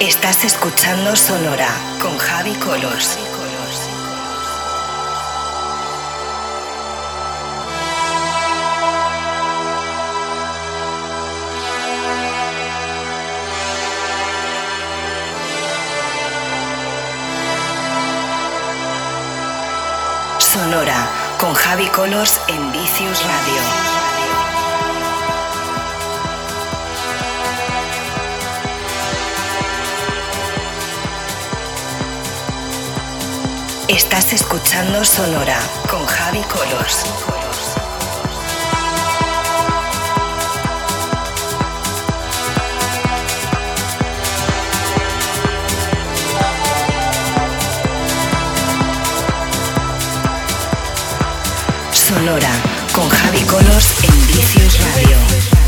Estás escuchando Sonora con Javi Colors. Sonora con Javi Colors en Vicious Radio. Estás escuchando Sonora con Javi Colors. Sonora con Javi Colors en Vicious Radio.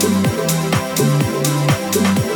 Thank you.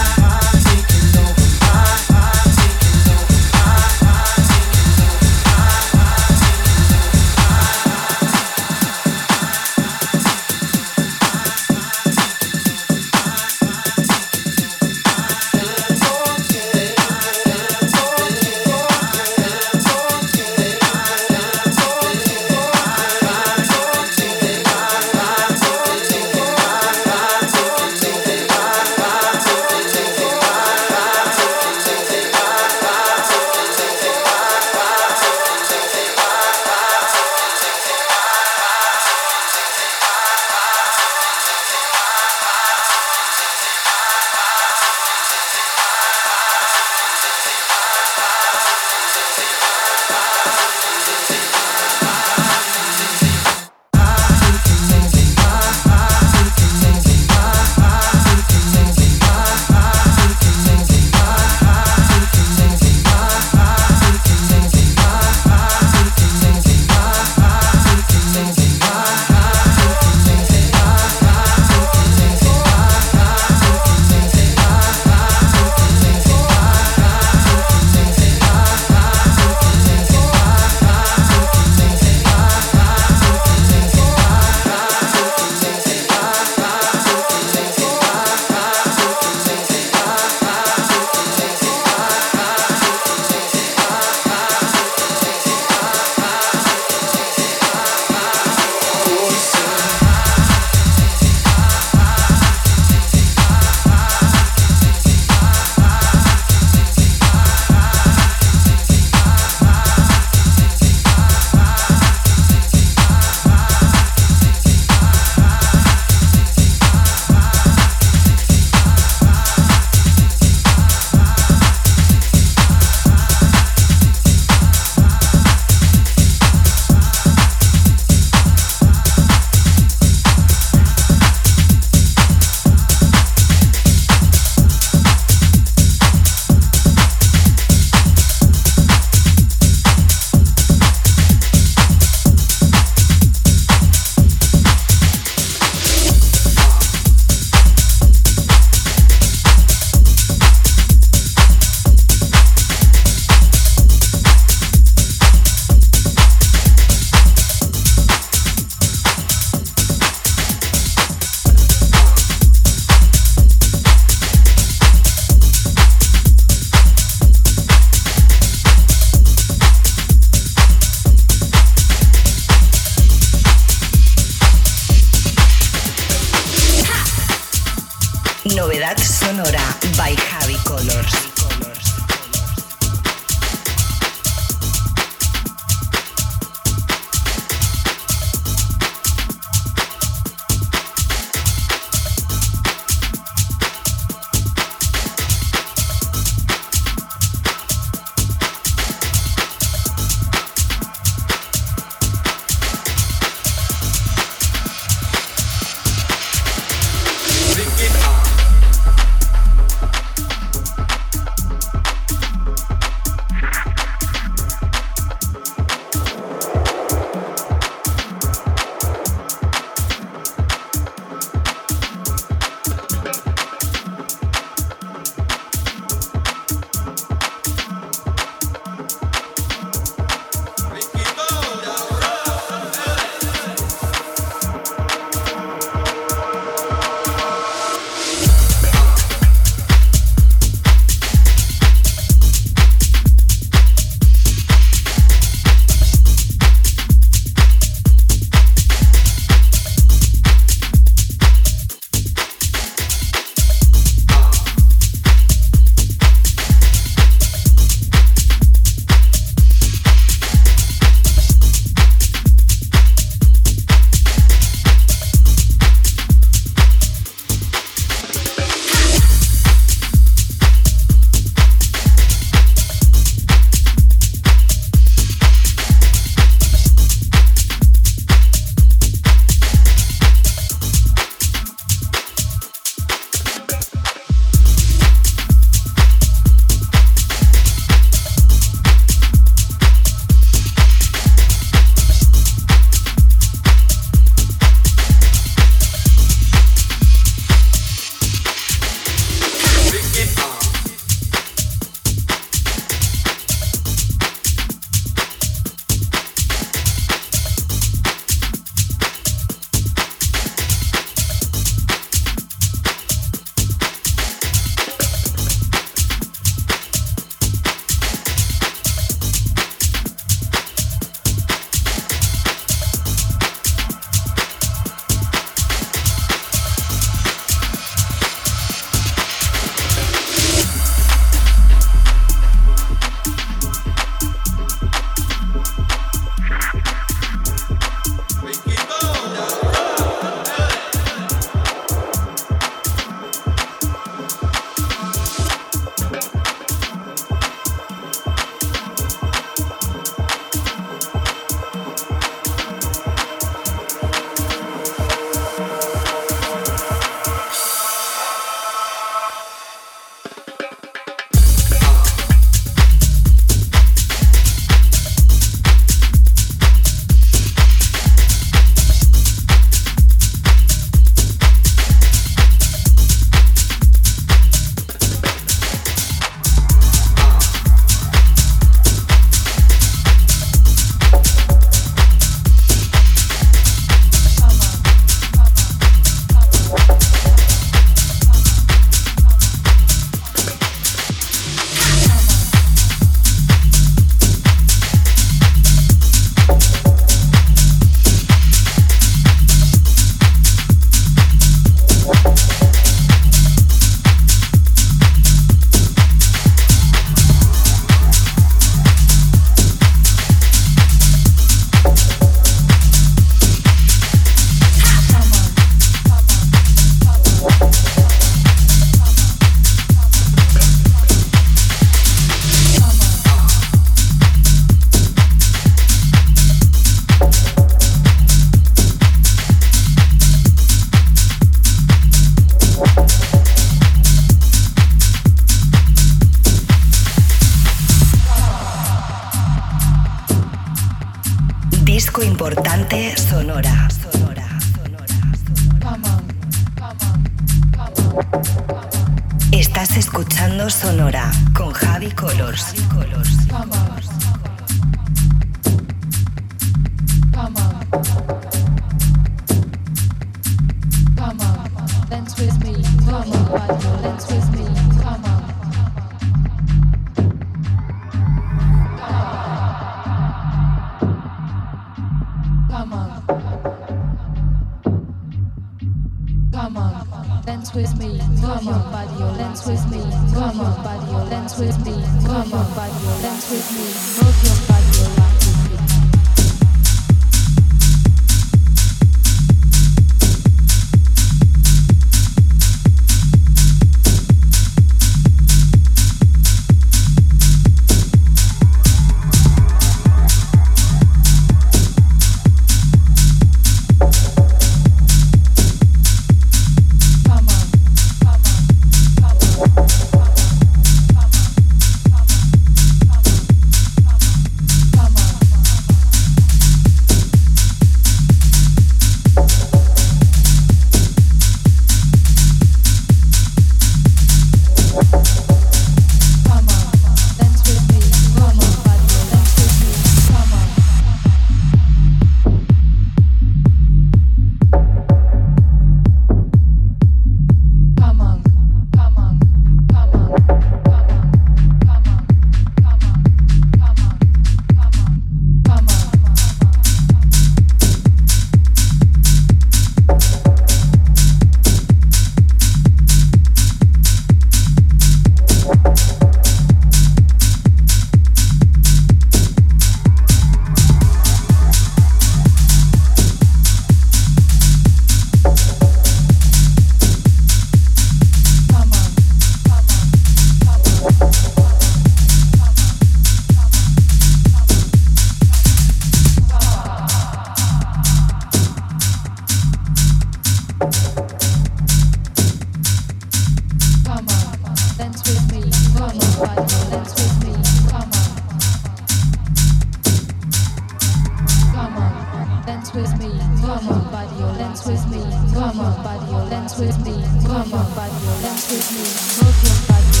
me, come on, body your lens with me, come on, body your lens with me, come on, body your lens with me, move your body.